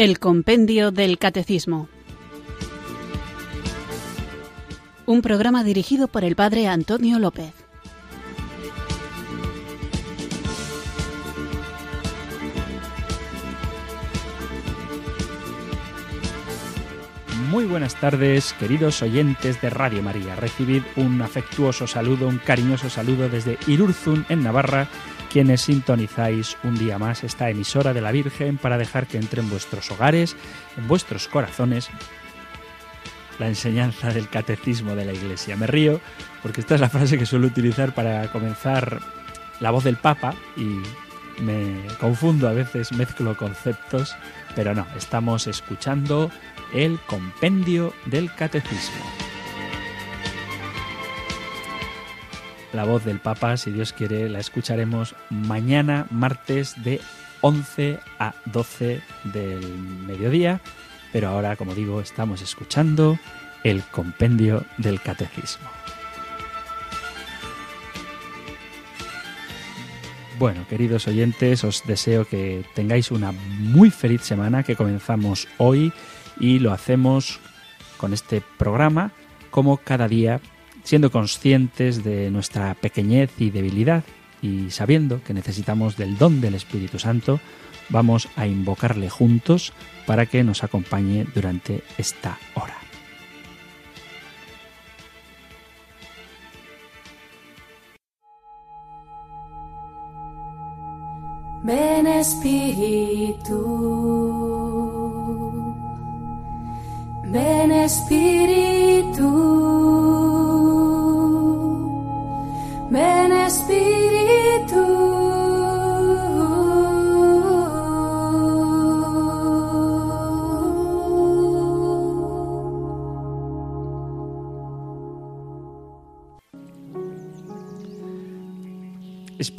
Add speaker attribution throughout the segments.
Speaker 1: El Compendio del Catecismo. Un programa dirigido por el Padre Antonio López.
Speaker 2: Muy buenas tardes, queridos oyentes de Radio María. Recibid un afectuoso saludo, un cariñoso saludo desde Irurzun, en Navarra, quienes sintonizáis un día más esta emisora de la Virgen para dejar que entre en vuestros hogares, en vuestros corazones, la enseñanza del catecismo de la Iglesia. Me río porque esta es la frase que suelo utilizar para comenzar la voz del Papa y me confundo, a veces mezclo conceptos, pero no, estamos escuchando el compendio del catecismo. La voz del Papa, si Dios quiere, la escucharemos mañana, martes, de 11 a 12 del mediodía. Pero ahora, como digo, estamos escuchando el compendio del catecismo. Bueno, queridos oyentes, os deseo que tengáis una muy feliz semana que comenzamos hoy y lo hacemos con este programa como cada día siendo conscientes de nuestra pequeñez y debilidad y sabiendo que necesitamos del don del Espíritu Santo, vamos a invocarle juntos para que nos acompañe durante esta hora.
Speaker 3: Ven Espíritu, ven Espíritu.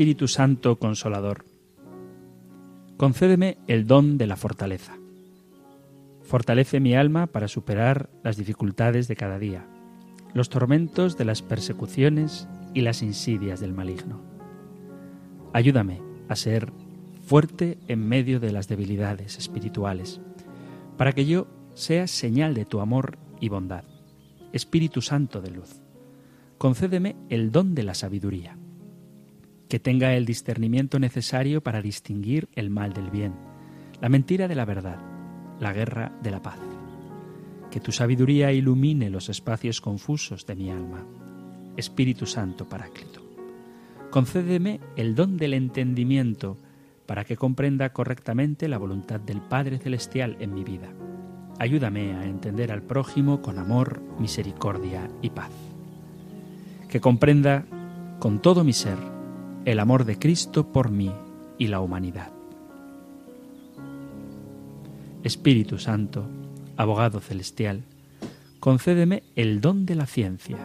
Speaker 3: Espíritu
Speaker 2: Santo Consolador, concédeme el don de la fortaleza. Fortalece mi alma para superar las dificultades de cada día, los tormentos de las persecuciones y las insidias del maligno. Ayúdame a ser fuerte en medio de las debilidades espirituales, para que yo sea señal de tu amor y bondad. Espíritu Santo de luz, concédeme el don de la sabiduría, que tenga el discernimiento necesario para distinguir el mal del bien, la mentira de la verdad, la guerra de la paz. Que tu sabiduría ilumine los espacios confusos de mi alma Espíritu Santo Paráclito. Concédeme el don del entendimiento para que comprenda correctamente la voluntad del Padre Celestial en mi vida. Ayúdame a entender al prójimo con amor, misericordia y paz. Que comprenda con todo mi ser el amor de Cristo por mí y la humanidad. Espíritu Santo, abogado celestial, concédeme el don de la ciencia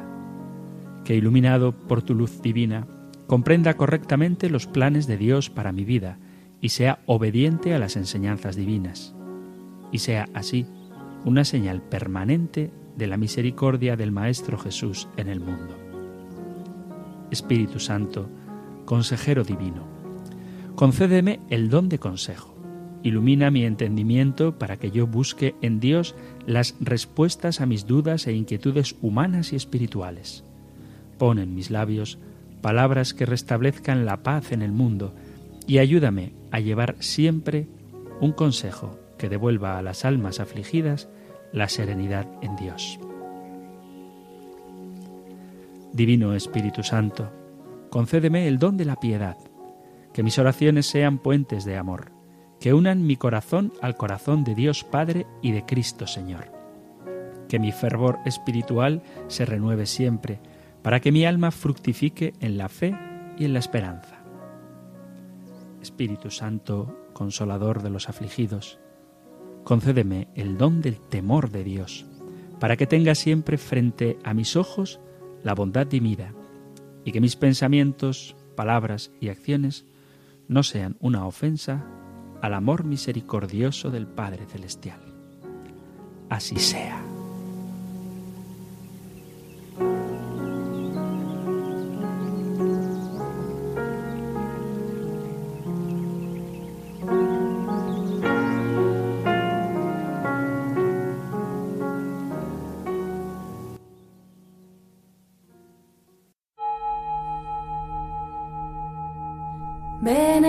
Speaker 2: que iluminado por tu luz divina, comprenda correctamente los planes de Dios para mi vida y sea obediente a las enseñanzas divinas, y sea así una señal permanente de la misericordia del Maestro Jesús en el mundo. Espíritu Santo, consejero divino, concédeme el don de consejo. Ilumina mi entendimiento para que yo busque en Dios las respuestas a mis dudas e inquietudes humanas y espirituales Pon en mis labios palabras que restablezcan la paz en el mundo y ayúdame a llevar siempre un consejo que devuelva a las almas afligidas la serenidad en Dios. Divino Espíritu Santo, concédeme el don de la piedad, que mis oraciones sean puentes de amor, que unan mi corazón al corazón de Dios Padre y de Cristo Señor, que mi fervor espiritual se renueve siempre, para que mi alma fructifique en la fe y en la esperanza. Espíritu Santo, consolador de los afligidos, concédeme el don del temor de Dios, para que tenga siempre frente a mis ojos la bondad divina y que mis pensamientos, palabras y acciones no sean una ofensa al amor misericordioso del Padre Celestial. Así sea.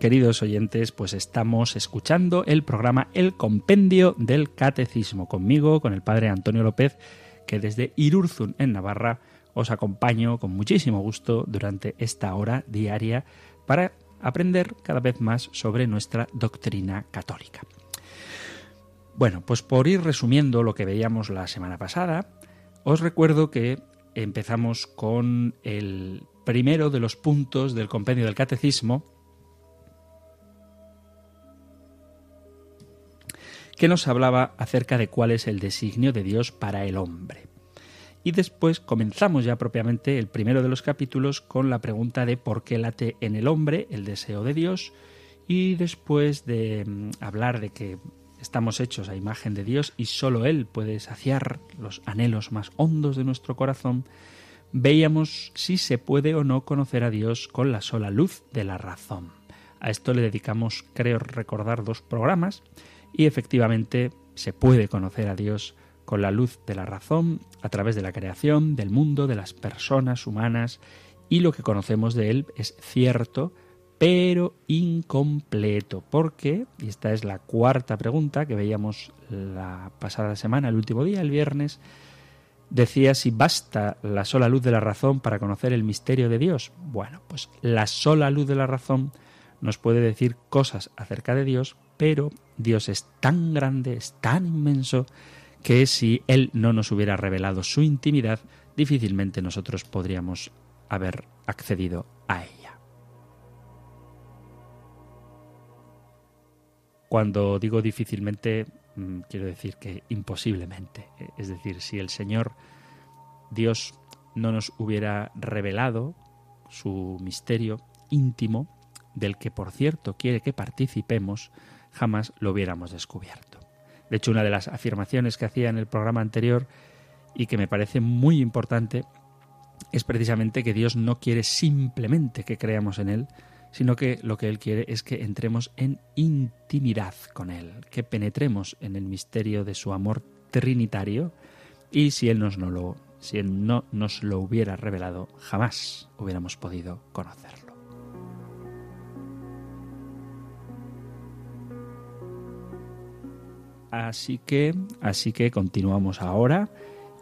Speaker 2: Queridos oyentes, pues estamos escuchando el programa El Compendio del Catecismo conmigo, con el padre Antonio López, que desde Irurzun, en Navarra, os acompaño con muchísimo gusto durante esta hora diaria para aprender cada vez más sobre nuestra doctrina católica. Bueno, pues por ir resumiendo lo que veíamos la semana pasada, os recuerdo que empezamos con el primero de los puntos del compendio del catecismo, que nos hablaba acerca de cuál es el designio de Dios para el hombre. Y después comenzamos ya propiamente el primero de los capítulos con la pregunta de por qué late en el hombre el deseo de Dios y después de mm, hablar de que estamos hechos a imagen de Dios y sólo Él puede saciar los anhelos más hondos de nuestro corazón, veíamos si se puede o no conocer a Dios con la sola luz de la razón. A esto le dedicamos, creo recordar, dos programas y efectivamente se puede conocer a Dios con la luz de la razón a través de la creación, del mundo, de las personas humanas, y lo que conocemos de Él es cierto, pero incompleto. porque Y esta es la cuarta pregunta que veíamos la pasada semana, el último día, el viernes, decía si basta la sola luz de la razón para conocer el misterio de Dios. Bueno, pues la sola luz de la razón nos puede decir cosas acerca de Dios, pero Dios es tan grande, es tan inmenso, que si Él no nos hubiera revelado su intimidad, difícilmente nosotros podríamos haber accedido a ella. Cuando digo difícilmente, mm, quiero decir que imposiblemente. Es decir, si el Señor Dios no nos hubiera revelado su misterio íntimo, del que por cierto quiere que participemos, jamás lo hubiéramos descubierto. De hecho, una de las afirmaciones que hacía en el programa anterior y que me parece muy importante es precisamente que Dios no quiere simplemente que creamos en Él, sino que lo que Él quiere es que entremos en intimidad con Él, que penetremos en el misterio de su amor trinitario y si Él, nos no, lo, no nos lo hubiera revelado, jamás hubiéramos podido conocerlo. Así que, así que continuamos ahora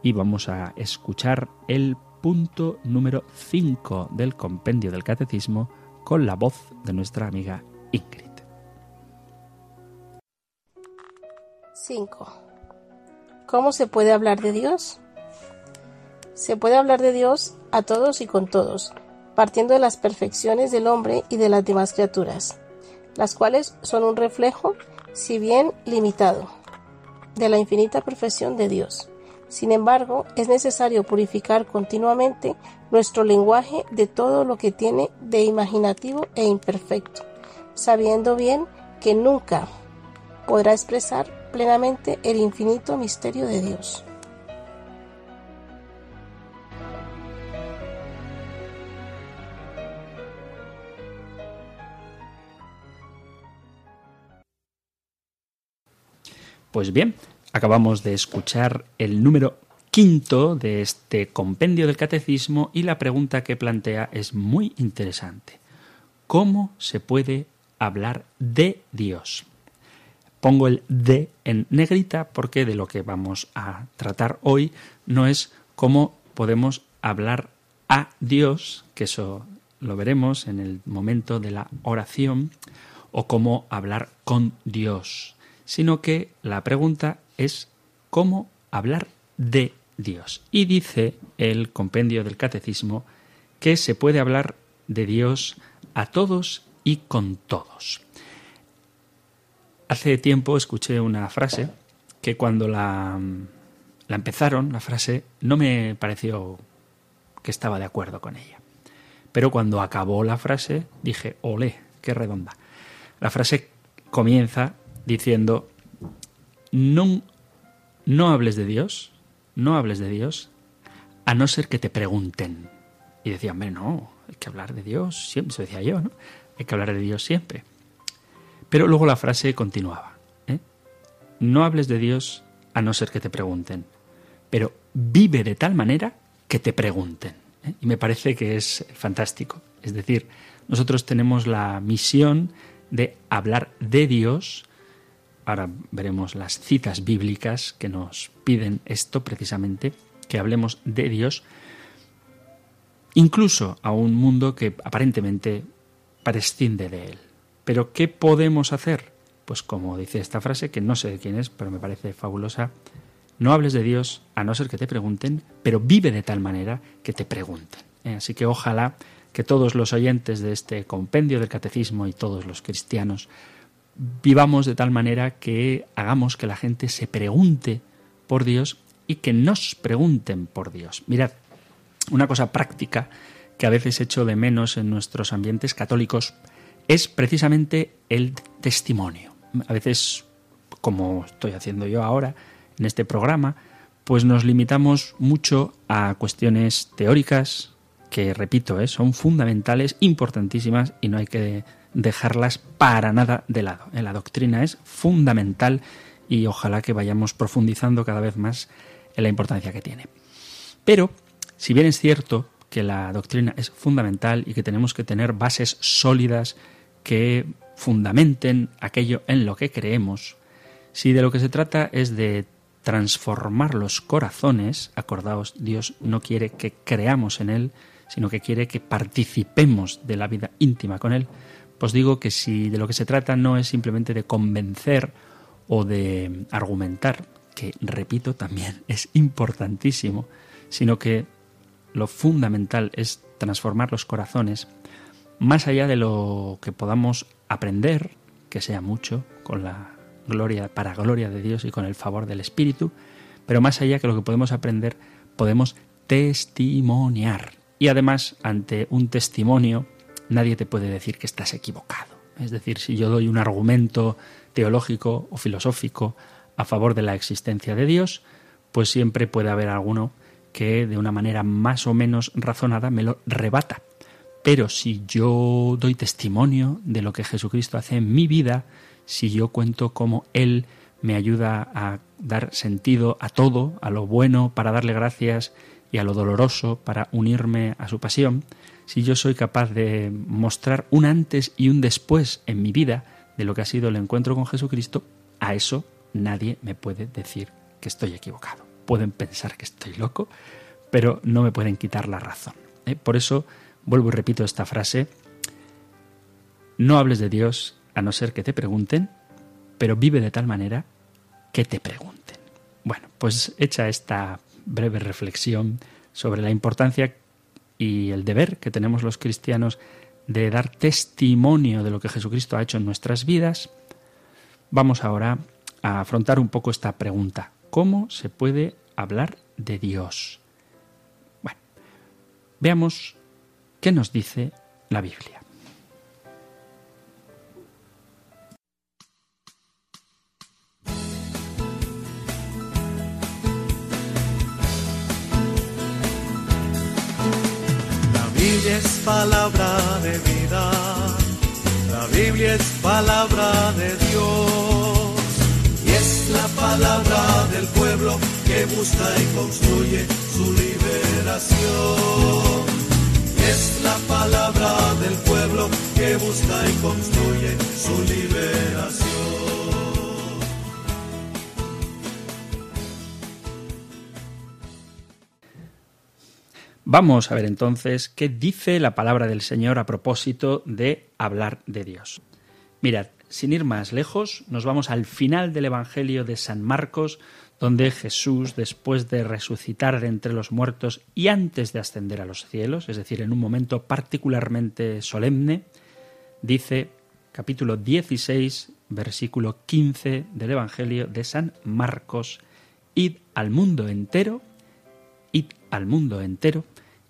Speaker 2: y vamos a escuchar el punto número 5 del compendio del catecismo con la voz de nuestra amiga Ingrid.
Speaker 4: 5. ¿Cómo se puede hablar de Dios? Se puede hablar de Dios a todos y con todos, partiendo de las perfecciones del hombre y de las demás criaturas, las cuales son un reflejo, si bien limitado, de la infinita perfección de Dios. Sin embargo, es necesario purificar continuamente nuestro lenguaje de todo lo que tiene de imaginativo e imperfecto, sabiendo bien que nunca podrá expresar plenamente el infinito misterio de Dios.
Speaker 2: Pues bien, acabamos de escuchar el número quinto de este compendio del catecismo y la pregunta que plantea es muy interesante. ¿Cómo se puede hablar de Dios? Pongo el de en negrita porque de lo que vamos a tratar hoy no es cómo podemos hablar a Dios, que eso lo veremos en el momento de la oración, o cómo hablar con Dios, sino que la pregunta es cómo hablar de Dios. Y dice el compendio del catecismo que se puede hablar de Dios a todos y con todos. Hace tiempo escuché una frase que cuando la, la empezaron, la frase, no me pareció que estaba de acuerdo con ella. Pero cuando acabó la frase dije, olé, qué redonda. La frase comienza diciendo no, no hables de Dios, no hables de Dios, a no ser que te pregunten. Y decía, hombre, no, hay que hablar de Dios siempre, eso decía yo, ¿no? Hay que hablar de Dios siempre. Pero luego la frase continuaba, ¿eh? No hables de Dios a no ser que te pregunten, pero vive de tal manera que te pregunten. ¿eh? Y me parece que es fantástico. Es decir, nosotros tenemos la misión de hablar de Dios. Ahora veremos las citas bíblicas que nos piden esto precisamente, que hablemos de Dios, incluso a un mundo que aparentemente prescinde de él. Pero ¿qué podemos hacer? Pues como dice esta frase, que no sé de quién es, pero me parece fabulosa, no hables de Dios a no ser que te pregunten, pero vive de tal manera que te pregunten. ¿eh? Así que ojalá que todos los oyentes de este compendio del catecismo y todos los cristianos vivamos de tal manera que hagamos que la gente se pregunte por Dios y que nos pregunten por Dios. Mirad, una cosa práctica que a veces echo de menos en nuestros ambientes católicos es precisamente el testimonio. A veces, como estoy haciendo yo ahora en este programa, pues nos limitamos mucho a cuestiones teóricas, que repito, ¿eh? son fundamentales, importantísimas y no hay que dejarlas para nada de lado. ¿eh? La doctrina es fundamental y ojalá que vayamos profundizando cada vez más en la importancia que tiene. Pero, si bien es cierto que la doctrina es fundamental y que tenemos que tener bases sólidas que fundamenten aquello en lo que creemos, si de lo que se trata es de transformar los corazones, acordaos, Dios no quiere que creamos en Él, sino que quiere que participemos de la vida íntima con Él, pues digo que si de lo que se trata no es simplemente de convencer o de argumentar, que repito también es importantísimo, sino que lo fundamental es transformar los corazones, más allá de lo que podamos aprender, que sea mucho, con la gloria, para gloria de Dios y con el favor del Espíritu, pero más allá que lo que podemos aprender, podemos testimoniar. Y además, ante un testimonio, nadie te puede decir que estás equivocado. Es decir, si yo doy un argumento teológico o filosófico a favor de la existencia de Dios, pues siempre puede haber alguno que de una manera más o menos razonada me lo rebata. Pero si yo doy testimonio de lo que Jesucristo hace en mi vida, si yo cuento cómo Él me ayuda a dar sentido a todo, a lo bueno para darle gracias y a lo doloroso para unirme a su pasión, si yo soy capaz de mostrar un antes y un después en mi vida de lo que ha sido el encuentro con Jesucristo, a eso nadie me puede decir que estoy equivocado. Pueden pensar que estoy loco, pero no me pueden quitar la razón. ¿eh? Por eso vuelvo y repito esta frase, no hables de Dios a no ser que te pregunten, pero vive de tal manera que te pregunten. Bueno, pues hecha esta breve reflexión sobre la importancia y el deber que tenemos los cristianos de dar testimonio de lo que Jesucristo ha hecho en nuestras vidas, vamos ahora a afrontar un poco esta pregunta. ¿Cómo se puede hablar de Dios? Bueno, veamos qué nos dice la Biblia.
Speaker 5: Busca y construye su liberación. Es la palabra del pueblo que busca y construye su liberación.
Speaker 2: Vamos a ver entonces qué dice la palabra del Señor a propósito de hablar de Dios. Mirad, sin ir más lejos, nos vamos al final del Evangelio de San Marcos, donde Jesús, después de resucitar de entre los muertos y antes de ascender a los cielos, es decir, en un momento particularmente solemne, dice, capítulo 16, versículo 15 del Evangelio de San Marcos, id al mundo entero, id al mundo entero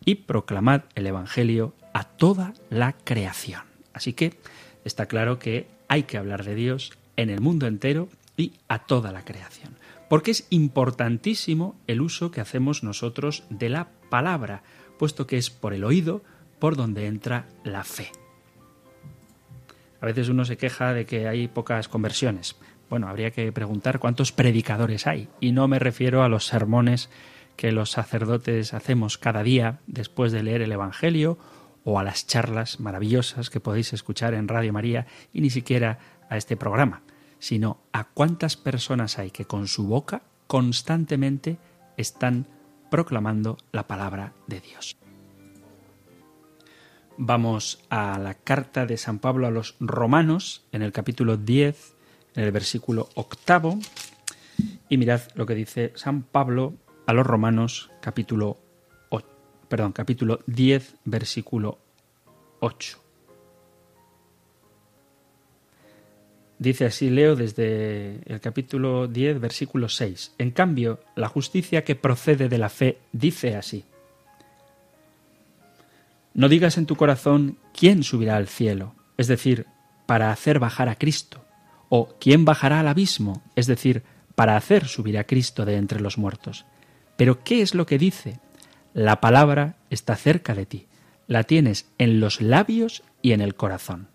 Speaker 2: y proclamad el Evangelio a toda la creación. Así que está claro que hay que hablar de Dios en el mundo entero, y a toda la creación. Porque es importantísimo el uso que hacemos nosotros de la palabra, puesto que es por el oído por donde entra la fe. A veces uno se queja de que hay pocas conversiones. Bueno, habría que preguntar cuántos predicadores hay. Y no me refiero a los sermones que los sacerdotes hacemos cada día después de leer el Evangelio o a las charlas maravillosas que podéis escuchar en Radio María y ni siquiera a este programa, sino a cuántas personas hay que con su boca constantemente están proclamando la palabra de Dios. Vamos a la carta de San Pablo a los romanos en el capítulo 10, en el versículo octavo, y mirad lo que dice San Pablo a los romanos capítulo perdón, capítulo 10, versículo 8. Dice así, leo desde el capítulo 10, versículo 6. En cambio, la justicia que procede de la fe dice así. No digas en tu corazón quién subirá al cielo, es decir, para hacer bajar a Cristo, o quién bajará al abismo, es decir, para hacer subir a Cristo de entre los muertos. Pero ¿qué es lo que dice? La palabra está cerca de ti, la tienes en los labios y en el corazón.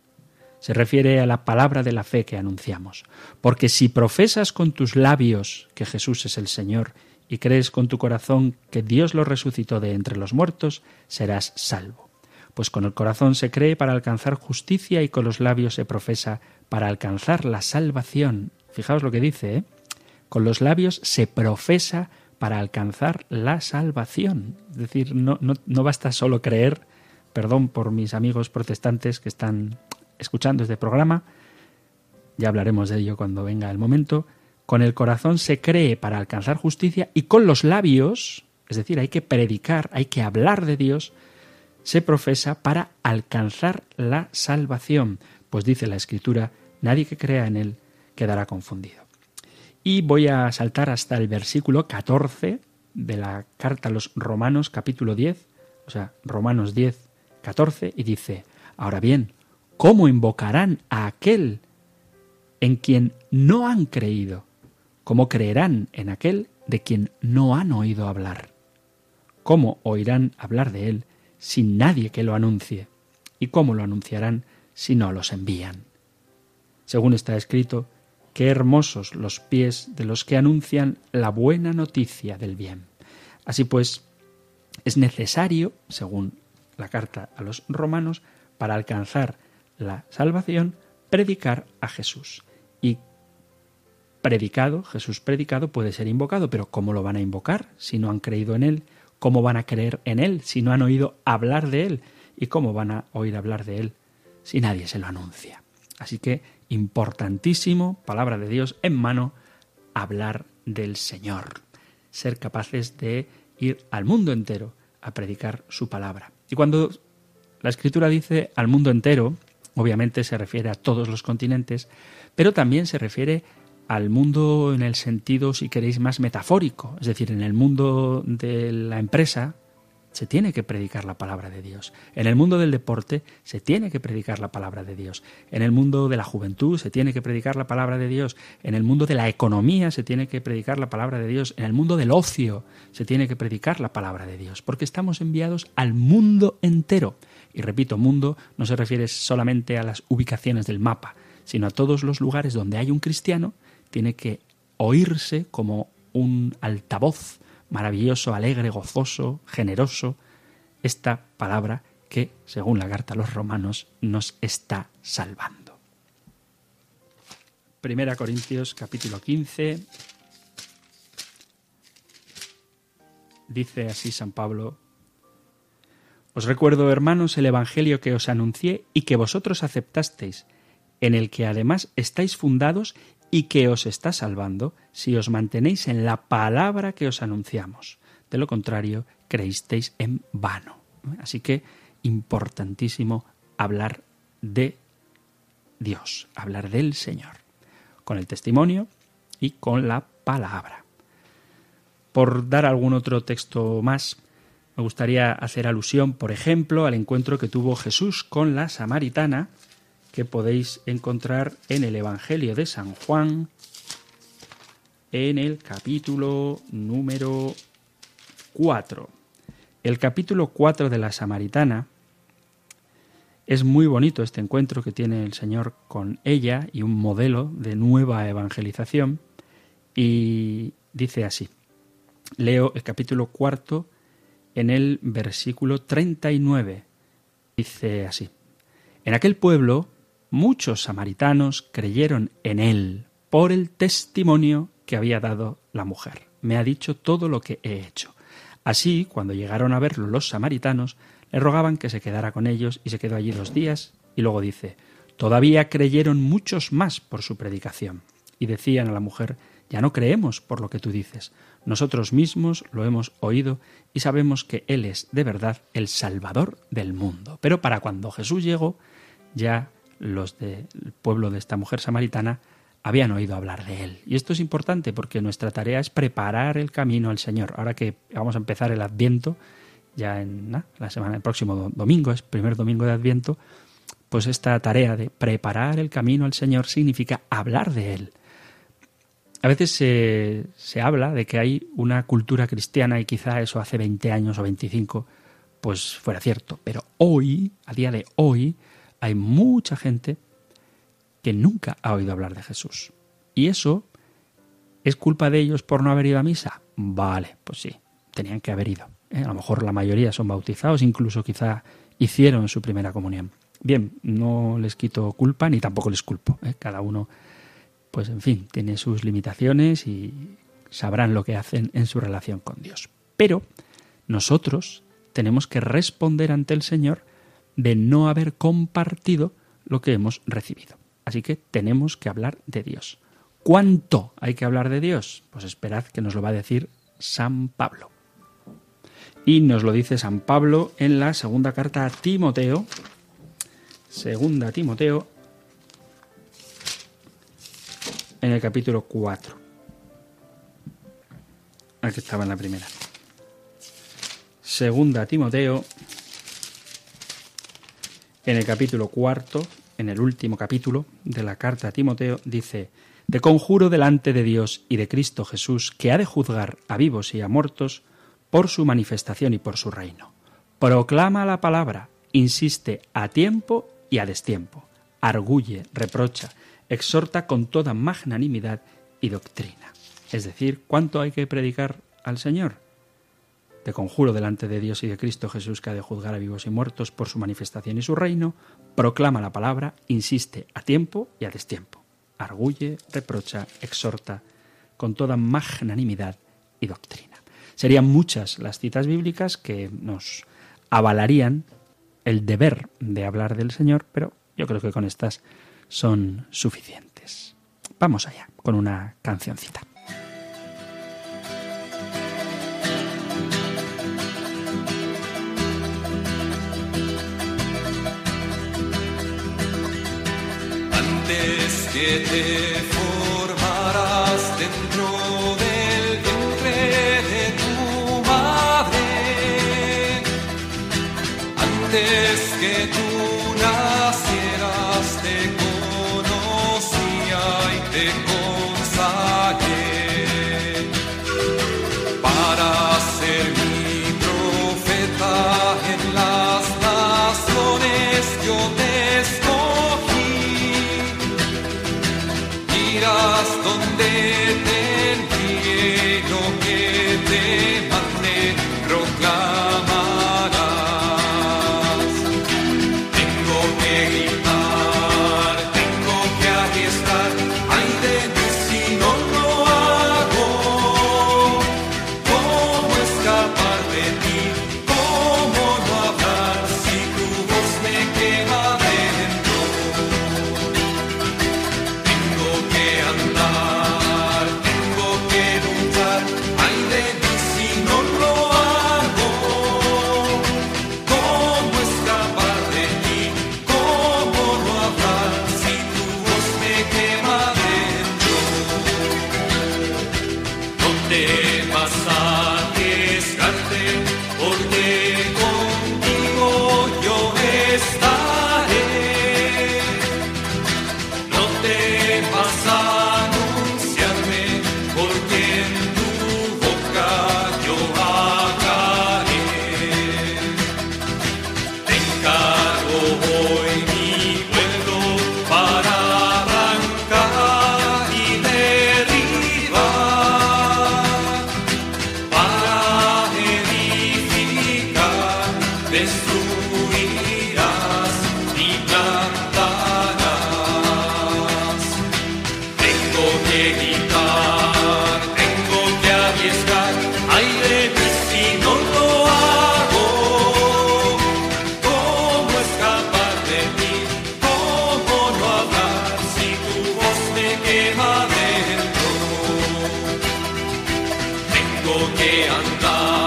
Speaker 2: Se refiere a la palabra de la fe que anunciamos, porque si profesas con tus labios que Jesús es el Señor y crees con tu corazón que Dios lo resucitó de entre los muertos, serás salvo. Pues con el corazón se cree para alcanzar justicia y con los labios se profesa para alcanzar la salvación. Fijaos lo que dice, ¿eh? Con los labios se profesa para alcanzar la salvación. Es decir, no, no, basta solo creer, perdón por mis amigos protestantes que están escuchando este programa, ya hablaremos de ello cuando venga el momento, con el corazón se cree para alcanzar justicia y con los labios, es decir, hay que predicar, hay que hablar de Dios, se profesa para alcanzar la salvación, pues dice la Escritura, nadie que crea en Él quedará confundido. Y voy a saltar hasta el versículo 14 de la carta a los Romanos capítulo 10, o sea, Romanos 10, 14, y dice, ahora bien, ¿cómo invocarán a aquel en quien no han creído? ¿Cómo creerán en aquel de quien no han oído hablar? ¿Cómo oirán hablar de él sin nadie que lo anuncie? ¿Y cómo lo anunciarán si no los envían? Según está escrito, Qué hermosos los pies de los que anuncian la buena noticia del bien. Así pues, es necesario, según la carta a los romanos, para alcanzar la salvación, predicar a Jesús. Y predicado, Jesús predicado puede ser invocado, pero ¿cómo lo van a invocar si no han creído en Él? ¿Cómo van a creer en Él si no han oído hablar de Él? ¿Y cómo van a oír hablar de Él si nadie se lo anuncia? Así que importantísimo, palabra de Dios en mano, hablar del Señor, ser capaces de ir al mundo entero a predicar su palabra. Y cuando la escritura dice al mundo entero, obviamente se refiere a todos los continentes, pero también se refiere al mundo en el sentido, si queréis, más metafórico, es decir, en el mundo de la empresa, se tiene que predicar la palabra de Dios. En el mundo del deporte se tiene que predicar la palabra de Dios. En el mundo de la juventud se tiene que predicar la palabra de Dios. En el mundo de la economía se tiene que predicar la palabra de Dios. En el mundo del ocio se tiene que predicar la palabra de Dios. Porque estamos enviados al mundo entero. Y repito, mundo no se refiere solamente a las ubicaciones del mapa, sino a todos los lugares donde hay un cristiano, tiene que oírse como un altavoz maravilloso, alegre, gozoso, generoso, esta palabra que, según la carta a los romanos, nos está salvando. Primera Corintios capítulo 15. Dice así San Pablo, Os recuerdo, hermanos, el Evangelio que os anuncié y que vosotros aceptasteis, en el que además estáis fundados y que os está salvando si os mantenéis en la palabra que os anunciamos. De lo contrario, creísteis en vano. Así que importantísimo hablar de Dios, hablar del Señor, con el testimonio y con la palabra. Por dar algún otro texto más, me gustaría hacer alusión, por ejemplo, al encuentro que tuvo Jesús con la samaritana que podéis encontrar en el Evangelio de San Juan, en el capítulo número 4. El capítulo 4 de la Samaritana es muy bonito este encuentro que tiene el Señor con ella y un modelo de nueva evangelización. Y dice así, leo el capítulo 4 en el versículo 39. Dice así, en aquel pueblo muchos samaritanos creyeron en él por el testimonio que había dado la mujer. Me ha dicho todo lo que he hecho. Así, cuando llegaron a verlo los samaritanos, le rogaban que se quedara con ellos y se quedó allí dos días, y luego dice, todavía creyeron muchos más por su predicación. Y decían a la mujer, ya no creemos por lo que tú dices, nosotros mismos lo hemos oído y sabemos que Él es de verdad el Salvador del mundo. Pero para cuando Jesús llegó, ya los del pueblo de esta mujer samaritana habían oído hablar de él. Y esto es importante porque nuestra tarea es preparar el camino al Señor. Ahora que vamos a empezar el Adviento, ya en la semana, el próximo domingo, es primer domingo de Adviento, pues esta tarea de preparar el camino al Señor significa hablar de Él. A veces se, se habla de que hay una cultura cristiana y quizá eso hace 20 años o 25 pues fuera cierto, pero hoy, a día de hoy, hay mucha gente que nunca ha oído hablar de Jesús. Y eso es culpa de ellos por no haber ido a misa. Vale, pues sí, tenían que haber ido. ¿eh? A lo mejor la mayoría son bautizados, incluso quizá hicieron su primera comunión. Bien, no les quito culpa ni tampoco les culpo. ¿eh? Cada uno, pues en fin, tiene sus limitaciones y sabrán lo que hacen en su relación con Dios. Pero nosotros tenemos que responder ante el Señor de no haber compartido lo que hemos recibido. Así que tenemos que hablar de Dios. ¿Cuánto hay que hablar de Dios? Pues esperad que nos lo va a decir San Pablo. Y nos lo dice San Pablo en la segunda carta a Timoteo. Segunda Timoteo, en el capítulo 4. Aquí estaba en la primera. Segunda Timoteo, en el capítulo cuarto, en el último capítulo de la carta a Timoteo, dice, De conjuro delante de Dios y de Cristo Jesús, que ha de juzgar a vivos y a muertos por su manifestación y por su reino. Proclama la palabra, insiste a tiempo y a destiempo, arguye, reprocha, exhorta con toda magnanimidad y doctrina. Es decir, ¿cuánto hay que predicar al Señor? Te conjuro delante de Dios y de Cristo Jesús que ha de juzgar a vivos y muertos por su manifestación y su reino, proclama la palabra, insiste a tiempo y a destiempo, arguye, reprocha, exhorta, con toda magnanimidad y doctrina. Serían muchas las citas bíblicas que nos avalarían el deber de hablar del Señor, pero yo creo que con estas son suficientes. Vamos allá con una cancioncita.
Speaker 5: Que te tengo que andar.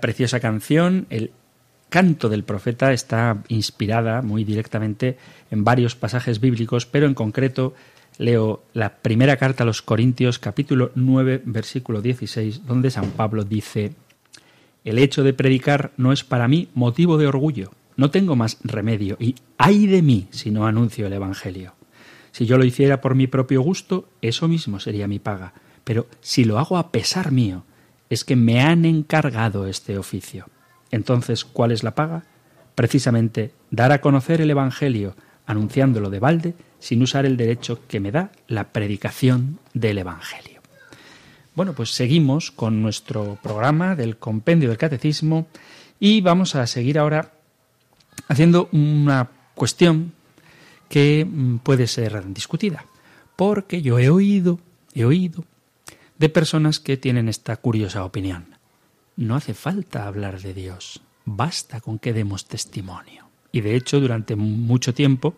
Speaker 2: Preciosa canción, el canto del profeta, está inspirada muy directamente en varios pasajes bíblicos, pero en concreto leo la primera carta a los Corintios capítulo 9 versículo 16, donde San Pablo dice, El hecho de predicar no es para mí motivo de orgullo, no tengo más remedio y ay de mí si no anuncio el Evangelio. Si yo lo hiciera por mi propio gusto, eso mismo sería mi paga, pero si lo hago a pesar mío, es que me han encargado este oficio. Entonces, ¿cuál es la paga? Precisamente dar a conocer el Evangelio, anunciándolo de balde, sin usar el derecho que me da la predicación del Evangelio. Bueno, pues seguimos con nuestro programa del Compendio del Catecismo y vamos a seguir ahora haciendo una cuestión que mm, puede ser discutida, porque yo he oído, he oído de personas que tienen esta curiosa opinión. No hace falta hablar de Dios, basta con que demos testimonio. Y de hecho, durante mucho tiempo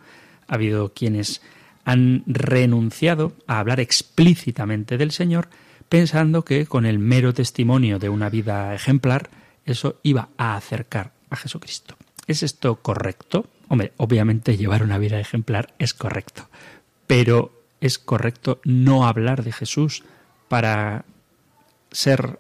Speaker 2: ha habido quienes han renunciado a hablar explícitamente del Señor, pensando que con el mero testimonio de una vida ejemplar, eso iba a acercar a Jesucristo. ¿Es esto correcto? Hombre, obviamente llevar una vida ejemplar es correcto, pero ¿es correcto no hablar de Jesús para ser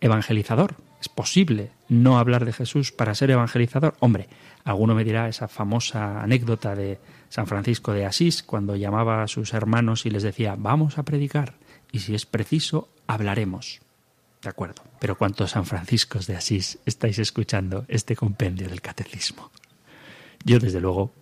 Speaker 2: evangelizador. Es posible no hablar de Jesús para ser evangelizador. Hombre, alguno me dirá esa famosa anécdota de San Francisco de Asís, cuando llamaba a sus hermanos y les decía, vamos a predicar, y si es preciso, hablaremos. De acuerdo, pero ¿cuántos San Franciscos de Asís estáis escuchando este compendio del catecismo? Yo, desde luego,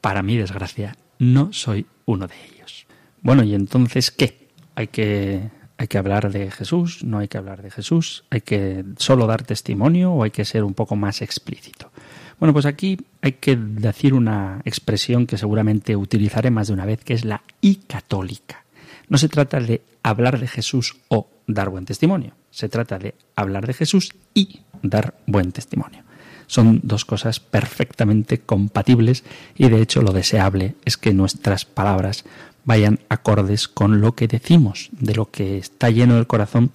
Speaker 2: para mi desgracia, no soy uno de ellos. Bueno, ¿y entonces qué? Hay que, hay que hablar de Jesús, no hay que hablar de Jesús, hay que solo dar testimonio o hay que ser un poco más explícito. Bueno, pues aquí hay que decir una expresión que seguramente utilizaré más de una vez, que es la y católica. No se trata de hablar de Jesús o dar buen testimonio, se trata de hablar de Jesús y dar buen testimonio. Son dos cosas perfectamente compatibles y de hecho lo deseable es que nuestras palabras vayan acordes con lo que decimos, de lo que está lleno el corazón,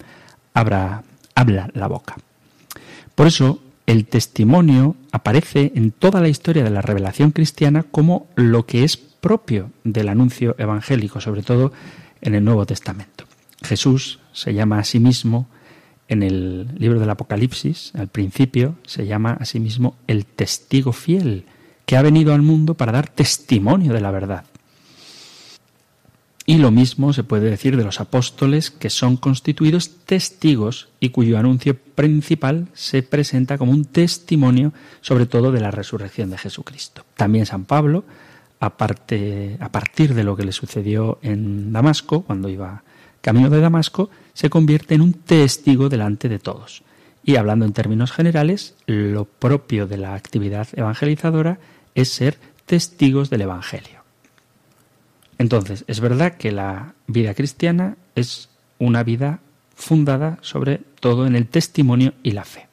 Speaker 2: habla la boca. Por eso, el testimonio aparece en toda la historia de la revelación cristiana como lo que es propio del anuncio evangélico, sobre todo en el Nuevo Testamento. Jesús se llama a sí mismo en el libro del Apocalipsis, al principio, se llama a sí mismo el testigo fiel, que ha venido al mundo para dar testimonio de la verdad. Y lo mismo se puede decir de los apóstoles que son constituidos testigos y cuyo anuncio principal se presenta como un testimonio sobre todo de la resurrección de Jesucristo. También San Pablo, a partir de lo que le sucedió en Damasco, cuando iba camino de Damasco, se convierte en un testigo delante de todos. Y hablando en términos generales, lo propio de la actividad evangelizadora es ser testigos del Evangelio. Entonces, es verdad que la vida cristiana es una vida fundada sobre todo en el testimonio y la fe.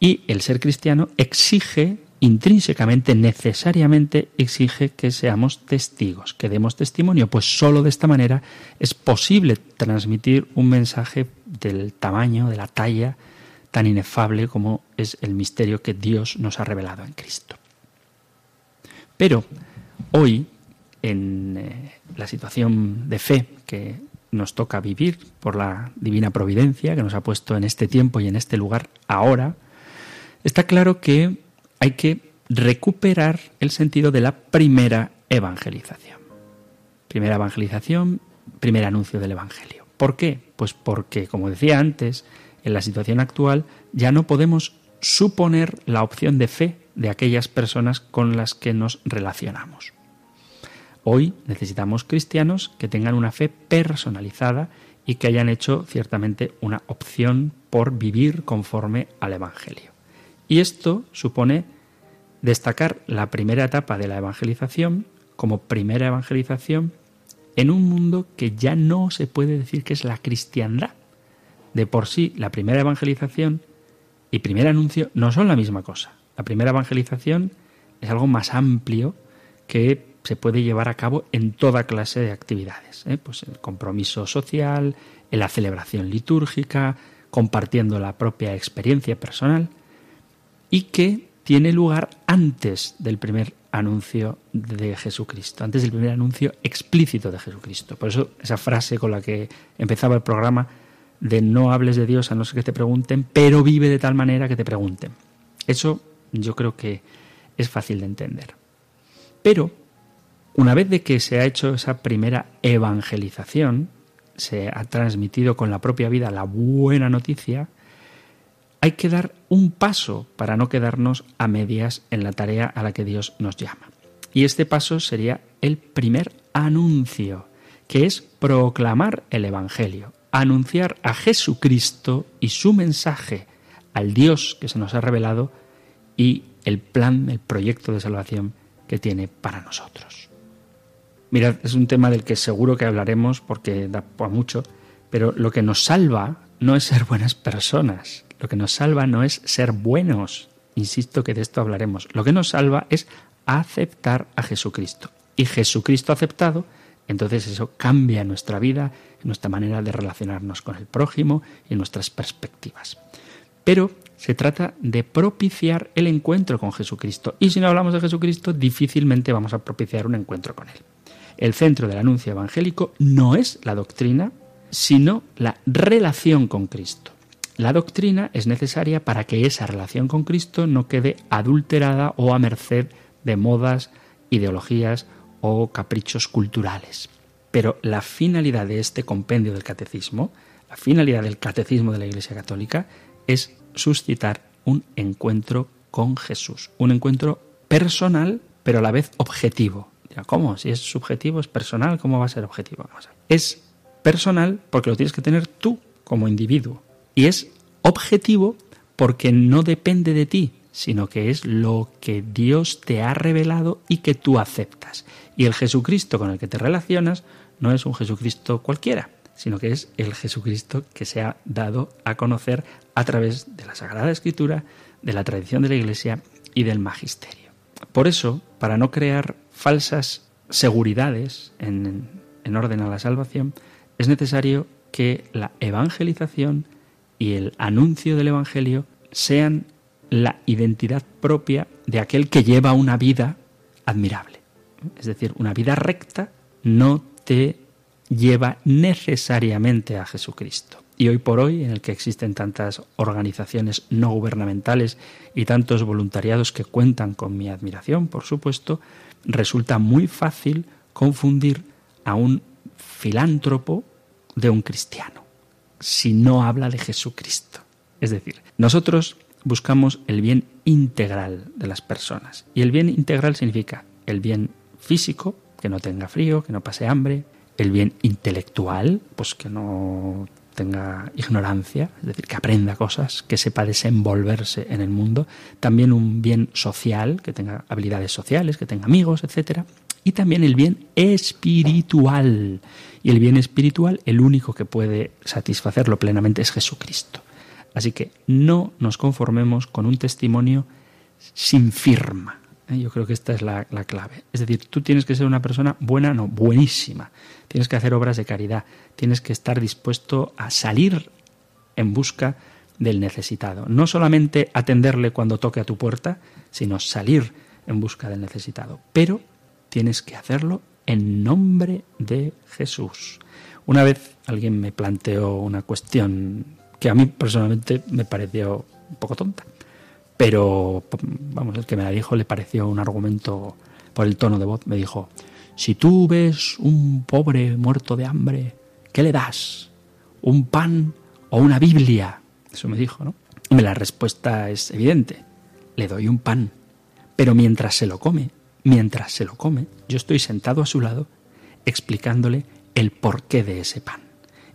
Speaker 2: Y el ser cristiano exige, intrínsecamente, necesariamente exige que seamos testigos, que demos testimonio, pues sólo de esta manera es posible transmitir un mensaje del tamaño, de la talla tan inefable como es el misterio que Dios nos ha revelado en Cristo. Pero hoy en eh, la situación de fe que nos toca vivir por la divina providencia que nos ha puesto en este tiempo y en este lugar ahora, está claro que hay que recuperar el sentido de la primera evangelización. Primera evangelización, primer anuncio del Evangelio. ¿Por qué? Pues porque, como decía antes, en la situación actual ya no podemos suponer la opción de fe de aquellas personas con las que nos relacionamos. Hoy necesitamos cristianos que tengan una fe personalizada y que hayan hecho ciertamente una opción por vivir conforme al Evangelio. Y esto supone destacar la primera etapa de la evangelización como primera evangelización en un mundo que ya no se puede decir que es la cristiandad. De por sí, la primera evangelización y primer anuncio no son la misma cosa. La primera evangelización es algo más amplio que se puede llevar a cabo en toda clase de actividades. ¿eh? Pues el compromiso social, en la celebración litúrgica, compartiendo la propia experiencia personal y que tiene lugar antes del primer anuncio de Jesucristo, antes del primer anuncio explícito de Jesucristo. Por eso esa frase con la que empezaba el programa de no hables de Dios a no ser que te pregunten, pero vive de tal manera que te pregunten. Eso yo creo que es fácil de entender. Pero una vez de que se ha hecho esa primera evangelización, se ha transmitido con la propia vida la buena noticia, hay que dar un paso para no quedarnos a medias en la tarea a la que Dios nos llama. Y este paso sería el primer anuncio, que es proclamar el Evangelio, anunciar a Jesucristo y su mensaje al Dios que se nos ha revelado y el plan, el proyecto de salvación que tiene para nosotros. Mirad, es un tema del que seguro que hablaremos porque da para mucho, pero lo que nos salva no es ser buenas personas, lo que nos salva no es ser buenos, insisto que de esto hablaremos, lo que nos salva es aceptar a Jesucristo. Y Jesucristo aceptado, entonces eso cambia nuestra vida, nuestra manera de relacionarnos con el prójimo y nuestras perspectivas. Pero se trata de propiciar el encuentro con Jesucristo. Y si no hablamos de Jesucristo, difícilmente vamos a propiciar un encuentro con Él. El centro del anuncio evangélico no es la doctrina, sino la relación con Cristo. La doctrina es necesaria para que esa relación con Cristo no quede adulterada o a merced de modas, ideologías o caprichos culturales. Pero la finalidad de este compendio del catecismo, la finalidad del catecismo de la Iglesia Católica, es suscitar un encuentro con Jesús, un encuentro personal, pero a la vez objetivo, ¿Cómo? Si es subjetivo, es personal, ¿cómo va a ser objetivo? Es personal porque lo tienes que tener tú como individuo. Y es objetivo porque no depende de ti, sino que es lo que Dios te ha revelado y que tú aceptas. Y el Jesucristo con el que te relacionas no es un Jesucristo cualquiera, sino que es el Jesucristo que se ha dado a conocer a través de la Sagrada Escritura, de la tradición de la Iglesia y del Magisterio. Por eso, para no crear falsas seguridades en, en orden a la salvación, es necesario que la evangelización y el anuncio del Evangelio sean la identidad propia de aquel que lleva una vida admirable. Es decir, una vida recta no te lleva necesariamente a Jesucristo. Y hoy por hoy, en el que existen tantas organizaciones no gubernamentales y tantos voluntariados que cuentan con mi admiración, por supuesto, resulta muy fácil confundir a un filántropo de un cristiano, si no habla de Jesucristo. Es decir, nosotros buscamos el bien integral de las personas. Y el bien integral significa el bien físico, que no tenga frío, que no pase hambre, el bien intelectual, pues que no tenga ignorancia, es decir, que aprenda cosas, que sepa desenvolverse en el mundo, también un bien social, que tenga habilidades sociales, que tenga amigos, etcétera, y también el bien espiritual. Y el bien espiritual, el único que puede satisfacerlo plenamente es Jesucristo. Así que no nos conformemos con un testimonio sin firma. ¿Eh? Yo creo que esta es la, la, clave. Es decir, tú tienes que ser una persona buena, no, buenísima. Tienes que hacer obras de caridad. Tienes que estar dispuesto a salir en busca del necesitado. No solamente atenderle cuando toque a tu puerta, sino salir en busca del necesitado. Pero tienes que hacerlo en nombre de Jesús. Una vez alguien me planteó una cuestión que a mí personalmente me pareció un poco tonta, pero vamos, el que me la dijo le pareció un argumento por el tono de voz. Me dijo, si tú ves un pobre muerto de hambre, ¿qué le das? ¿Un pan o una Biblia? Eso me dijo, ¿no? Y la respuesta es evidente. Le doy un pan, pero mientras se lo come, mientras se lo come, yo estoy sentado a su lado explicándole el porqué de ese pan.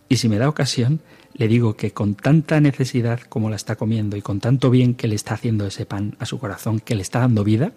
Speaker 2: Y si me da ocasión, le digo que con tanta necesidad como la está comiendo y con tanto bien que le está haciendo ese pan a su corazón, que le está dando vida,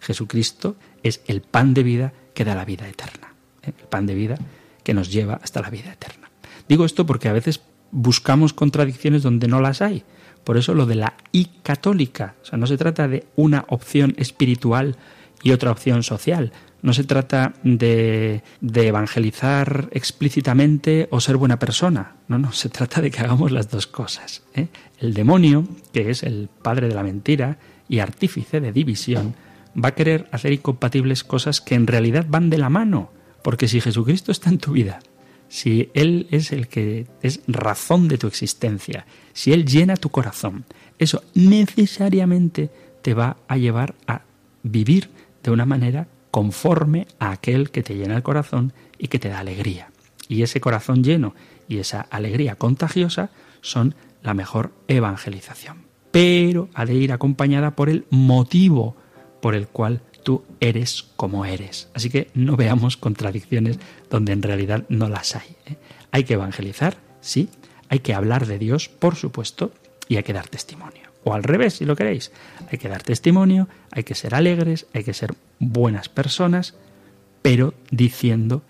Speaker 2: Jesucristo es el pan de vida que da la vida eterna. ¿eh? El pan de vida que nos lleva hasta la vida eterna. Digo esto porque a veces buscamos contradicciones donde no las hay. Por eso lo de la y católica. O sea, no se trata de una opción espiritual y otra opción social. No se trata de, de, evangelizar explícitamente o ser buena persona. No, no, se trata de que hagamos las dos cosas. ¿eh? El demonio, que es el padre de la mentira y artífice de división, va a querer hacer incompatibles cosas que en realidad van de la mano. Porque si Jesucristo está en tu vida, si Él es el que es razón de tu existencia, si Él llena tu corazón, eso necesariamente te va a llevar a vivir de una manera conforme a aquel que te llena el corazón y que te da alegría. Y ese corazón lleno y esa alegría contagiosa son la mejor evangelización. Pero ha de ir acompañada por el motivo por el cual tú eres como eres. Así que no veamos contradicciones donde en realidad no las hay. ¿eh? Hay que evangelizar, sí, hay que hablar de Dios, por supuesto, y hay que dar testimonio. O al revés, si lo queréis. Hay que dar testimonio, hay que ser alegres, hay que ser buenas personas, pero diciendo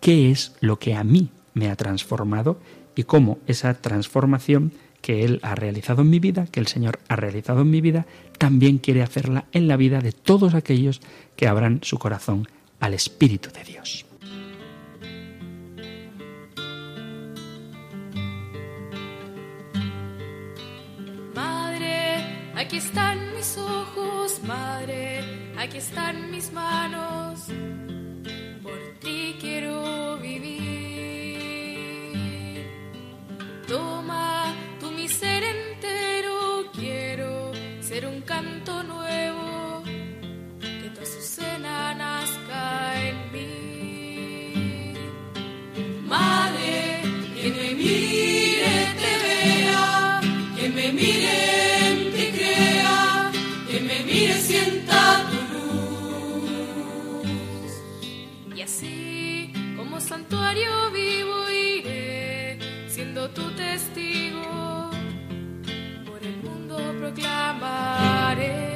Speaker 2: qué es lo que a mí me ha transformado y cómo esa transformación que Él ha realizado en mi vida, que el Señor ha realizado en mi vida, también quiere hacerla en la vida de todos aquellos que abran su corazón al Espíritu de Dios.
Speaker 3: Aquí están mis ojos, madre, aquí están mis manos. Por ti quiero vivir. Toma tu mi ser entero, quiero ser un canto nuevo. Que tu azucena nazca en mí. Madre, que me mire, te vea, que me mire. proclamaré.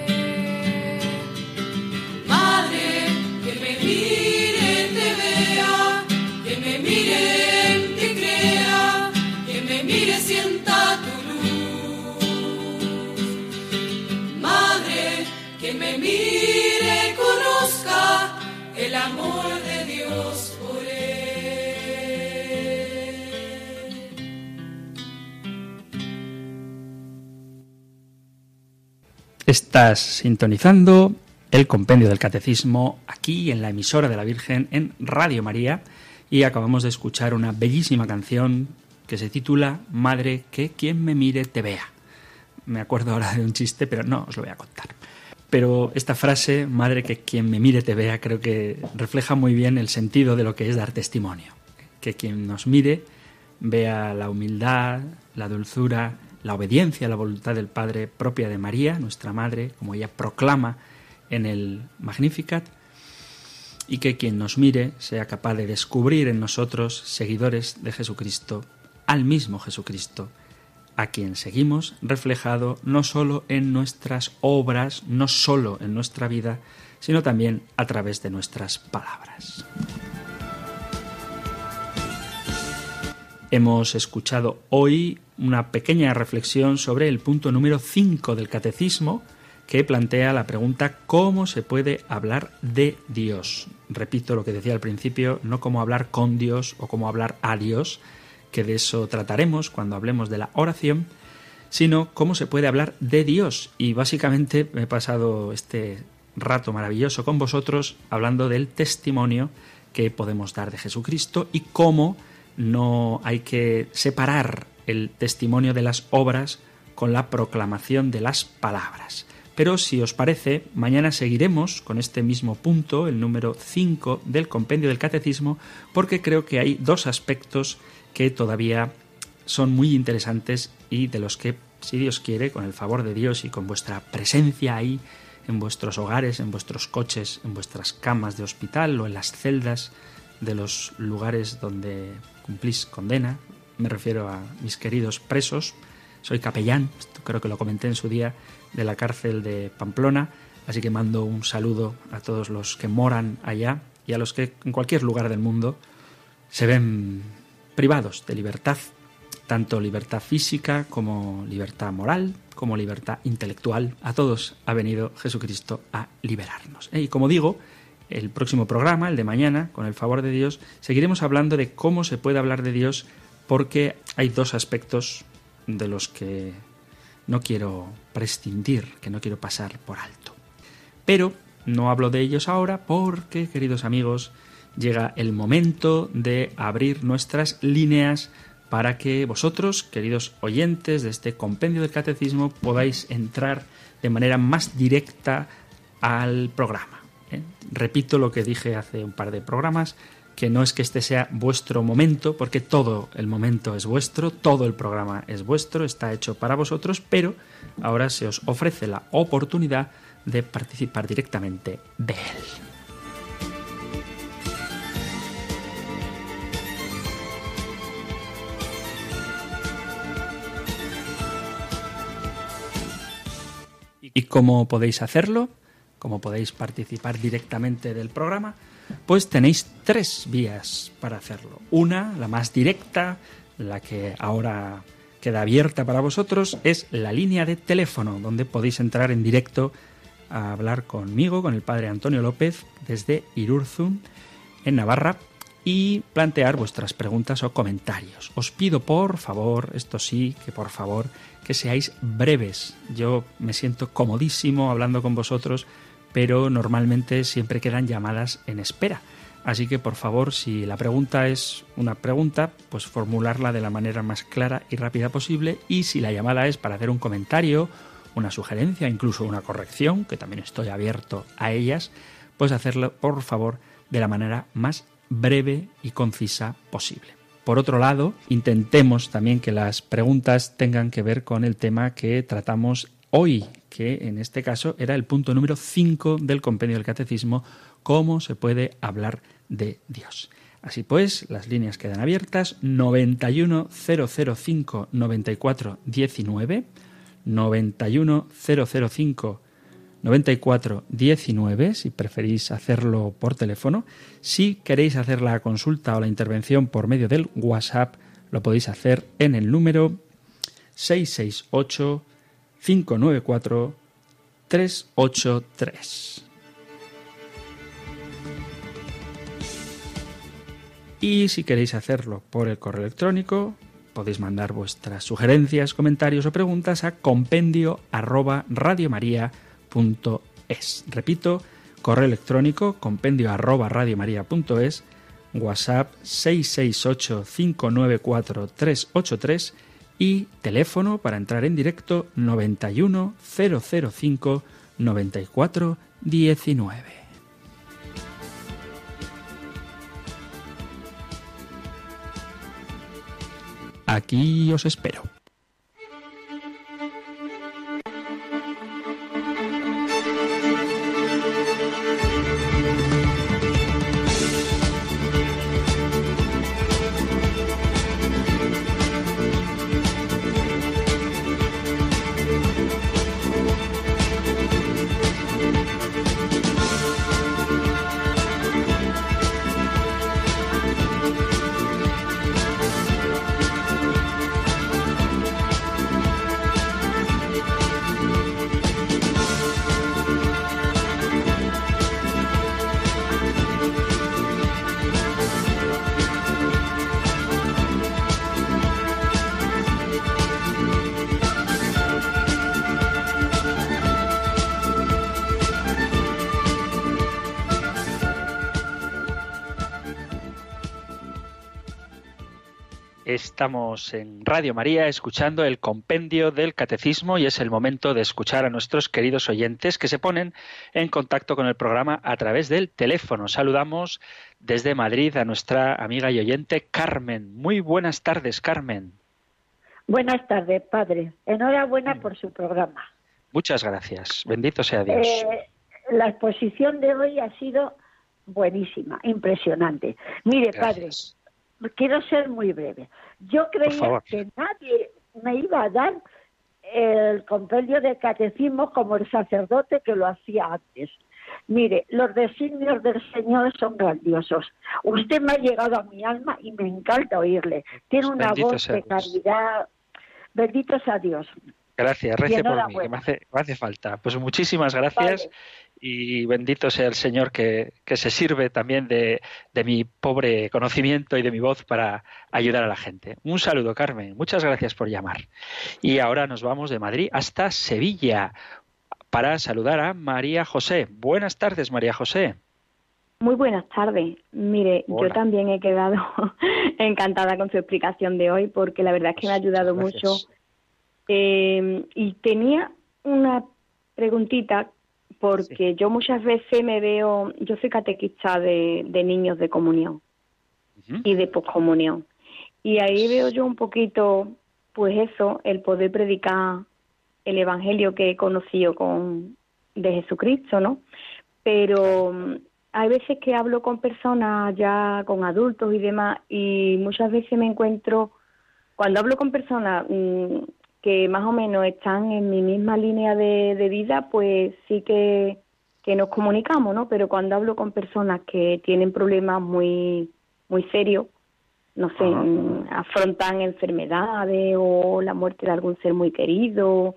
Speaker 2: Estás sintonizando el compendio del catecismo aquí en la emisora de la Virgen en Radio María y acabamos de escuchar una bellísima canción que se titula Madre, que quien me mire te vea. Me acuerdo ahora de un chiste, pero no os lo voy a contar. Pero esta frase, Madre, que quien me mire te vea, creo que refleja muy bien el sentido de lo que es dar testimonio. Que quien nos mire vea la humildad, la dulzura, la obediencia a la voluntad del Padre propia de María, nuestra Madre, como ella proclama en el Magnificat, y que quien nos mire sea capaz de descubrir en nosotros, seguidores de Jesucristo, al mismo Jesucristo, a quien seguimos reflejado no sólo en nuestras obras, no sólo en nuestra vida, sino también a través de nuestras palabras. Hemos escuchado hoy una pequeña reflexión sobre el punto número 5 del Catecismo, que plantea la pregunta ¿cómo se puede hablar de Dios? Repito lo que decía al principio, no cómo hablar con Dios o cómo hablar a Dios, que de eso trataremos cuando hablemos de la oración, sino cómo se puede hablar de Dios. Y básicamente me he pasado este rato maravilloso con vosotros hablando del testimonio que podemos dar de Jesucristo y cómo no hay que separar el testimonio de las obras con la proclamación de las palabras. Pero si os parece, mañana seguiremos con este mismo punto, el número 5 del compendio del catecismo, porque creo que hay dos aspectos que todavía son muy interesantes y de los que, si Dios quiere, con el favor de Dios y con vuestra presencia ahí, en vuestros hogares, en vuestros coches, en vuestras camas de hospital o en las celdas de los lugares donde cumplís condena, me refiero a mis queridos presos, soy capellán, creo que lo comenté en su día, de la cárcel de Pamplona, así que mando un saludo a todos los que moran allá y a los que en cualquier lugar del mundo se ven privados de libertad, tanto libertad física como libertad moral, como libertad intelectual. A todos ha venido Jesucristo a liberarnos. Y como digo, el próximo programa, el de mañana, con el favor de Dios, seguiremos hablando de cómo se puede hablar de Dios porque hay dos aspectos de los que no quiero prescindir, que no quiero pasar por alto. Pero no hablo de ellos ahora porque, queridos amigos, llega el momento de abrir nuestras líneas para que vosotros, queridos oyentes de este compendio del catecismo, podáis entrar de manera más directa al programa. Repito lo que dije hace un par de programas, que no es que este sea vuestro momento, porque todo el momento es vuestro, todo el programa es vuestro, está hecho para vosotros, pero ahora se os ofrece la oportunidad de participar directamente de él. ¿Y cómo podéis hacerlo? ¿Cómo podéis participar directamente del programa? Pues tenéis tres vías para hacerlo. Una, la más directa, la que ahora queda abierta para vosotros, es la línea de teléfono, donde podéis entrar en directo a hablar conmigo, con el padre Antonio López, desde Irurzun, en Navarra, y plantear vuestras preguntas o comentarios. Os pido por favor, esto sí, que por favor, que seáis breves. Yo me siento comodísimo hablando con vosotros pero normalmente siempre quedan llamadas en espera. Así que por favor, si la pregunta es una pregunta, pues formularla de la manera más clara y rápida posible y si la llamada es para hacer un comentario, una sugerencia, incluso una corrección, que también estoy abierto a ellas, pues hacerlo por favor de la manera más breve y concisa posible. Por otro lado, intentemos también que las preguntas tengan que ver con el tema que tratamos hoy, que en este caso era el punto número 5 del compendio del catecismo, cómo se puede hablar de Dios. Así pues, las líneas quedan abiertas 91005 94 19 91005 94 19 si preferís hacerlo por teléfono. Si queréis hacer la consulta o la intervención por medio del WhatsApp, lo podéis hacer en el número 668 594 383. Y si queréis hacerlo por el correo electrónico, podéis mandar vuestras sugerencias, comentarios o preguntas a compendio arroba Repito, correo electrónico compendio arroba WhatsApp 668-594-383 y teléfono para entrar en directo 91 005 94 19. Aquí os espero. Estamos en Radio María escuchando el compendio del catecismo y es el momento de escuchar a nuestros queridos oyentes que se ponen en contacto con el programa a través del teléfono. Saludamos desde Madrid a nuestra amiga y oyente Carmen. Muy buenas tardes, Carmen.
Speaker 6: Buenas tardes, padre. Enhorabuena por su programa.
Speaker 2: Muchas gracias. Bendito sea Dios.
Speaker 6: Eh, la exposición de hoy ha sido buenísima, impresionante. Mire, padre, quiero ser muy breve. Yo creía que nadie me iba a dar el compendio de catecismo como el sacerdote que lo hacía antes. Mire, los designios del Señor son grandiosos. Usted me ha llegado a mi alma y me encanta oírle. Tiene una voz de caridad. Bendito sea Dios.
Speaker 2: Gracias, rece por mí, que me hace, falta. Pues muchísimas gracias y bendito sea el Señor que, se sirve también de, mi pobre conocimiento y de mi voz para ayudar a la gente. Un saludo, Carmen. Muchas gracias por llamar. Y ahora nos vamos de Madrid hasta Sevilla para saludar a María José. Buenas tardes, María José.
Speaker 7: Muy buenas tardes. Mire, yo también he quedado encantada con su explicación de hoy porque la verdad es que me ha ayudado mucho. Eh, y tenía una preguntita porque yo muchas veces me veo, yo soy catequista de, niños de comunión y de poscomunión. Y ahí veo yo un poquito, pues eso, el poder predicar el evangelio que he conocido con, de Jesucristo, ¿no? Pero mm, hay veces que hablo con personas ya, con adultos y demás, y muchas veces me encuentro, cuando hablo con personas mm, que más o menos están en mi misma línea de, vida, pues sí que, nos comunicamos, ¿no? Pero cuando hablo con personas que tienen problemas muy, muy serios, no sé, afrontan enfermedades o la muerte de algún ser muy querido,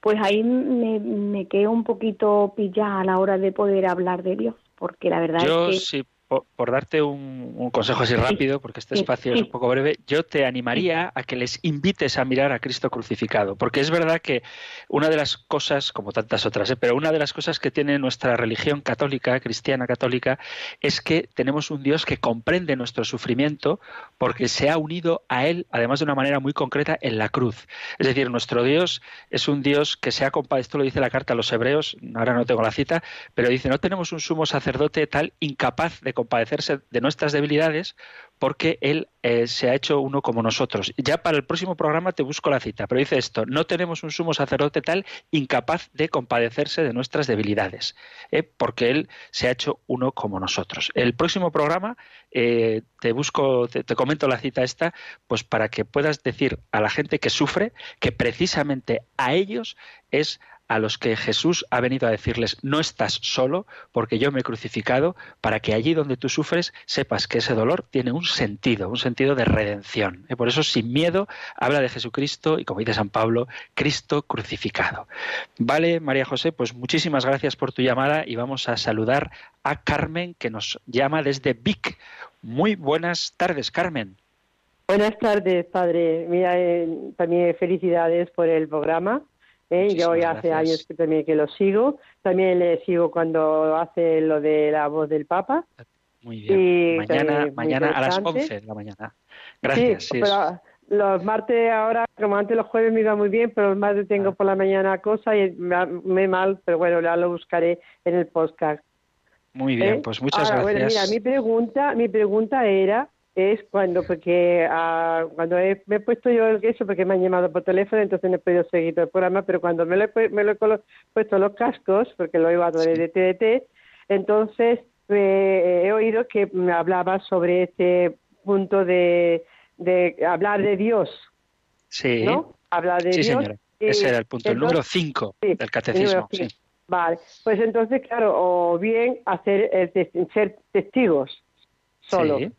Speaker 7: pues ahí me, me quedo un poquito pillada a la hora de poder hablar de Dios, porque la verdad es que
Speaker 2: por, darte un, consejo así rápido, porque este espacio es un poco breve, yo te animaría a que les invites a mirar a Cristo crucificado, porque es verdad que una de las cosas, como tantas otras, ¿eh? pero una de las cosas que tiene nuestra religión católica, cristiana católica, es que tenemos un Dios que comprende nuestro sufrimiento porque se ha unido a Él, además de una manera muy concreta, en la cruz. Es decir, nuestro Dios es un Dios que se ha compadecido, esto lo dice la carta a los hebreos, ahora no tengo la cita, pero dice, no tenemos un sumo sacerdote tal incapaz de compadecerse de nuestras debilidades porque Él eh, se ha hecho uno como nosotros. Ya para el próximo programa te busco la cita, pero dice esto, no tenemos un sumo sacerdote tal incapaz de compadecerse de nuestras debilidades, eh, porque Él se ha hecho uno como nosotros. El próximo programa eh, te busco, te, te comento la cita esta, pues para que puedas decir a la gente que sufre que precisamente a ellos es a los que Jesús ha venido a decirles, no estás solo, porque yo me he crucificado, para que allí donde tú sufres sepas que ese dolor tiene un sentido, un sentido de redención. Y por eso, sin miedo, habla de Jesucristo y, como dice San Pablo, Cristo crucificado. Vale, María José, pues muchísimas gracias por tu llamada y vamos a saludar a Carmen, que nos llama desde Vic. Muy buenas tardes, Carmen.
Speaker 8: Buenas tardes, padre. Mira, eh, también felicidades por el programa. ¿Eh? Yo ya hace años que también que lo sigo. También le sigo cuando hace lo de la voz del Papa.
Speaker 2: Muy bien. mañana mañana a las 11 de la mañana. Gracias.
Speaker 8: Sí, pero los martes ahora, como antes los jueves me iba muy bien, pero los martes tengo ah. por la mañana cosas y me, mal, pero bueno, ya lo buscaré en el podcast.
Speaker 2: Muy bien, ¿Eh? pues muchas gracias.
Speaker 8: Bueno, mira, mi pregunta, mi pregunta era es cuando, porque ah, cuando me he puesto yo el queso, porque me han llamado por teléfono, entonces no he podido seguir todo el programa, pero cuando me lo he, me lo he puesto los cascos, porque lo iba a través de TDT, entonces eh, he oído que me hablaba sobre este punto de, de hablar de Dios.
Speaker 2: Sí.
Speaker 8: ¿no? Hablar de Dios.
Speaker 2: Señora. Ese era el punto, el número 5 del catecismo. Sí.
Speaker 8: Vale, pues entonces, claro, o bien hacer el ser testigos solo. Sí.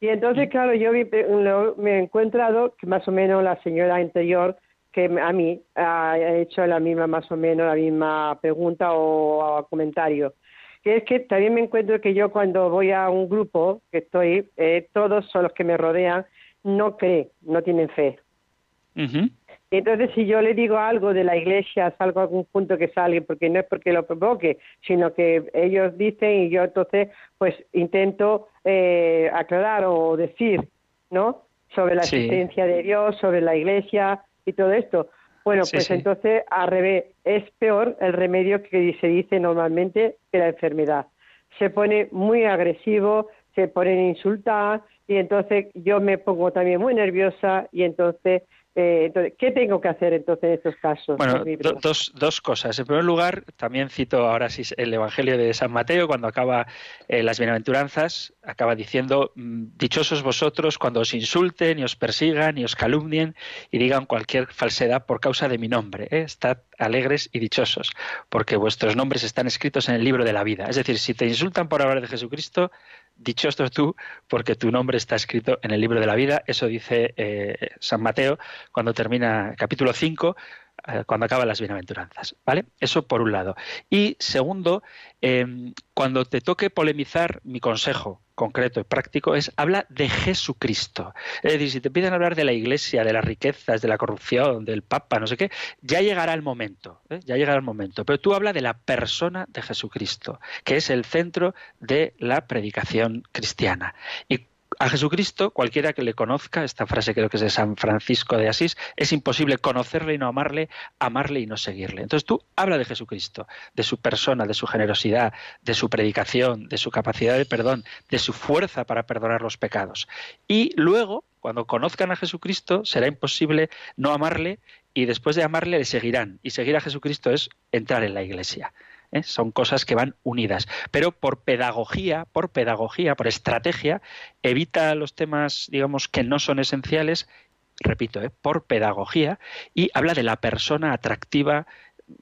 Speaker 8: Y entonces, claro, yo me he encontrado que más o menos la señora anterior que a mí ha hecho la misma, más o menos la misma pregunta o, comentario. Que es que también me encuentro que yo cuando voy a un grupo que estoy, eh, todos son los que me rodean, no creen, no tienen fe. Entonces, si yo le digo algo de la iglesia, salgo a algún punto que sale, porque no es porque lo provoque, sino que ellos dicen y yo entonces, pues intento eh, aclarar o decir, ¿no? Sobre la existencia de Dios, sobre la iglesia y todo esto. Bueno, pues entonces, al revés, es peor el remedio que se dice normalmente que la enfermedad. Se pone muy agresivo, se ponen a insultar y entonces yo me pongo también muy nerviosa y entonces eh, entonces, ¿qué tengo que hacer entonces en estos casos?
Speaker 2: Bueno, dos, dos cosas. En primer lugar, también cito ahora sí el Evangelio de San Mateo, cuando acaba eh, las bienaventuranzas, acaba diciendo, mm, dichosos vosotros cuando os insulten y os persigan y os calumnien y digan cualquier falsedad por causa de mi nombre. ¿eh? Estad alegres y dichosos, porque vuestros nombres están escritos en el libro de la vida. Es decir, si te insultan por hablar de Jesucristo, dichoso tú, porque tu nombre está escrito en el libro de la vida. Eso dice eh, San Mateo cuando termina capítulo 5, eh, cuando acaban las bienaventuranzas. ¿Vale? Eso por un lado. Y segundo, em, cuando te toque polemizar, mi consejo concreto y práctico es habla de Jesucristo. Es decir, si te piden hablar de la iglesia, de las riquezas, de la corrupción, del Papa, no sé qué, ya llegará el momento, ¿eh? ya llegará el momento. Pero tú habla de la persona de Jesucristo, que es el centro de la predicación cristiana. Y a Jesucristo, cualquiera que le conozca, esta frase creo que es de San Francisco de Asís, es imposible conocerle y no amarle, amarle y no seguirle. Entonces tú habla de Jesucristo, de su persona, de su generosidad, de su predicación, de su capacidad de perdón, de su fuerza para perdonar los pecados. Y luego, cuando conozcan a Jesucristo, será imposible no amarle y después de amarle le seguirán. Y seguir a Jesucristo es entrar en la iglesia. ¿Eh? son cosas que van unidas. Pero por pedagogía, por pedagogía, por estrategia, evita los temas, digamos, que no son esenciales, repito, ¿eh? por pedagogía, y habla de la persona atractiva,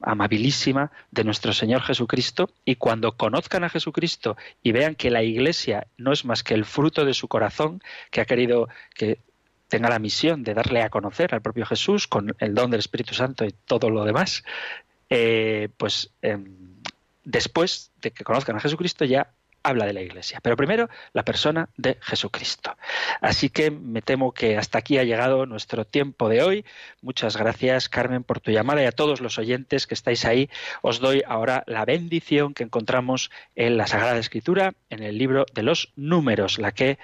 Speaker 2: amabilísima de nuestro Señor Jesucristo y cuando conozcan a Jesucristo y vean que la Iglesia no es más que el fruto de su corazón, que ha querido que tenga la misión de darle a conocer al propio Jesús con el don del Espíritu Santo y todo lo demás, eh, pues em, después de que conozcan a Jesucristo ya habla de la Iglesia. Pero primero la persona de Jesucristo. Así que me temo que hasta aquí ha llegado nuestro tiempo de hoy. Muchas gracias, Carmen, por tu llamada y a todos los oyentes que estáis ahí. Os doy ahora la bendición que encontramos en la Sagrada Escritura, en el libro de los números, la que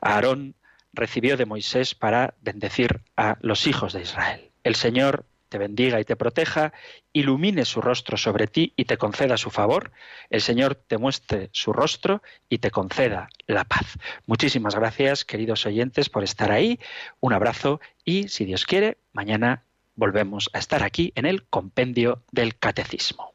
Speaker 2: Aarón recibió de Moisés para bendecir a los hijos de Israel. El Señor te bendiga y te proteja, ilumine su rostro sobre ti y te conceda su favor, el Señor te muestre su rostro y te conceda la paz. Muchísimas gracias, queridos oyentes, por estar ahí. Un abrazo y, si Dios quiere, mañana volvemos a estar aquí en el Compendio del Catecismo.